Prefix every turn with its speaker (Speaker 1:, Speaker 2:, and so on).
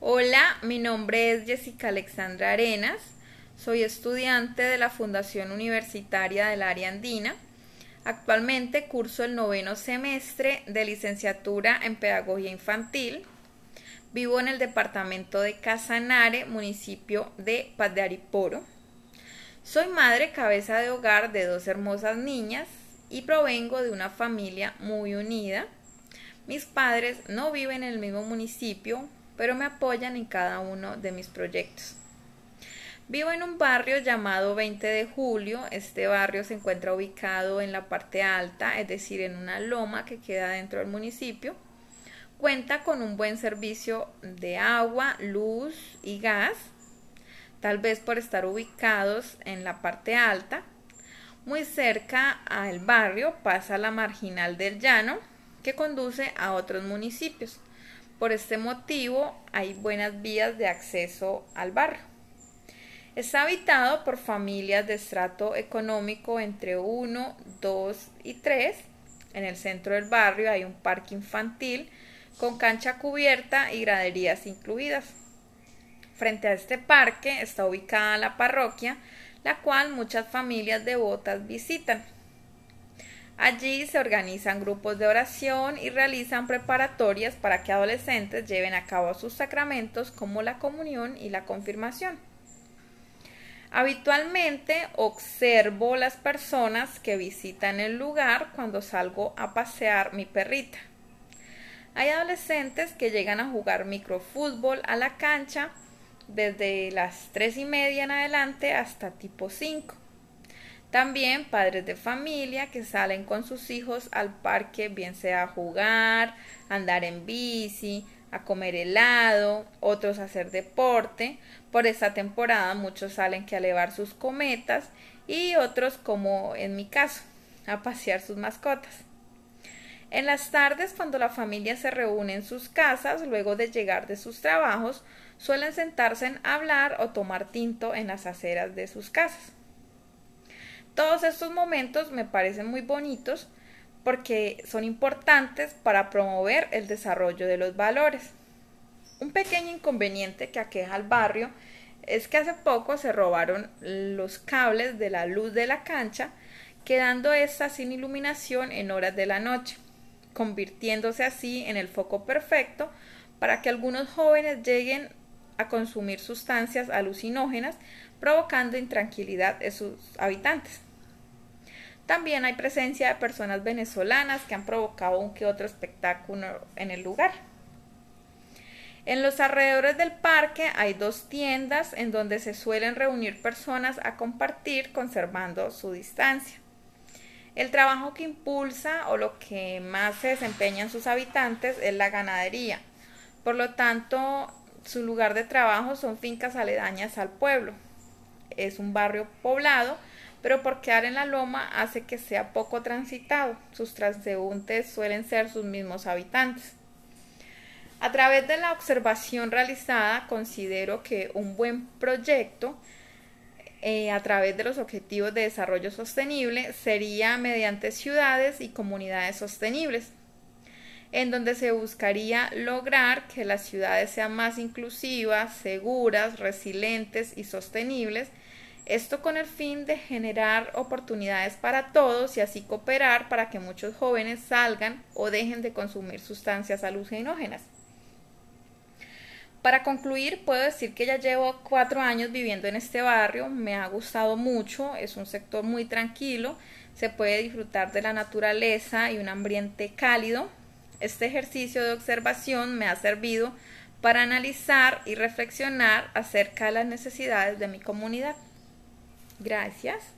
Speaker 1: Hola, mi nombre es Jessica Alexandra Arenas, soy estudiante de la Fundación Universitaria del Área Andina. Actualmente curso el noveno semestre de licenciatura en Pedagogía Infantil. Vivo en el departamento de Casanare, municipio de Paz Ariporo. Soy madre cabeza de hogar de dos hermosas niñas y provengo de una familia muy unida. Mis padres no viven en el mismo municipio, pero me apoyan en cada uno de mis proyectos. Vivo en un barrio llamado 20 de Julio. Este barrio se encuentra ubicado en la parte alta, es decir, en una loma que queda dentro del municipio. Cuenta con un buen servicio de agua, luz y gas, tal vez por estar ubicados en la parte alta. Muy cerca al barrio pasa la marginal del llano que conduce a otros municipios. Por este motivo hay buenas vías de acceso al barrio. Está habitado por familias de estrato económico entre 1, 2 y 3. En el centro del barrio hay un parque infantil con cancha cubierta y graderías incluidas. Frente a este parque está ubicada la parroquia, la cual muchas familias devotas visitan. Allí se organizan grupos de oración y realizan preparatorias para que adolescentes lleven a cabo sus sacramentos como la comunión y la confirmación. Habitualmente observo las personas que visitan el lugar cuando salgo a pasear mi perrita. Hay adolescentes que llegan a jugar microfútbol a la cancha desde las tres y media en adelante hasta tipo 5. También padres de familia que salen con sus hijos al parque, bien sea a jugar, andar en bici, a comer helado, otros a hacer deporte. Por esta temporada muchos salen que a elevar sus cometas y otros, como en mi caso, a pasear sus mascotas. En las tardes, cuando la familia se reúne en sus casas, luego de llegar de sus trabajos, suelen sentarse a hablar o tomar tinto en las aceras de sus casas. Todos estos momentos me parecen muy bonitos porque son importantes para promover el desarrollo de los valores. Un pequeño inconveniente que aqueja al barrio es que hace poco se robaron los cables de la luz de la cancha, quedando esta sin iluminación en horas de la noche, convirtiéndose así en el foco perfecto para que algunos jóvenes lleguen a consumir sustancias alucinógenas, provocando intranquilidad en sus habitantes. También hay presencia de personas venezolanas que han provocado un que otro espectáculo en el lugar. En los alrededores del parque hay dos tiendas en donde se suelen reunir personas a compartir conservando su distancia. El trabajo que impulsa o lo que más se desempeñan sus habitantes es la ganadería. Por lo tanto, su lugar de trabajo son fincas aledañas al pueblo. Es un barrio poblado pero por quedar en la loma hace que sea poco transitado. Sus transeúntes suelen ser sus mismos habitantes. A través de la observación realizada, considero que un buen proyecto eh, a través de los objetivos de desarrollo sostenible sería mediante ciudades y comunidades sostenibles, en donde se buscaría lograr que las ciudades sean más inclusivas, seguras, resilientes y sostenibles, esto con el fin de generar oportunidades para todos y así cooperar para que muchos jóvenes salgan o dejen de consumir sustancias alucinógenas. Para concluir, puedo decir que ya llevo cuatro años viviendo en este barrio, me ha gustado mucho, es un sector muy tranquilo, se puede disfrutar de la naturaleza y un ambiente cálido. Este ejercicio de observación me ha servido para analizar y reflexionar acerca de las necesidades de mi comunidad. Gracias.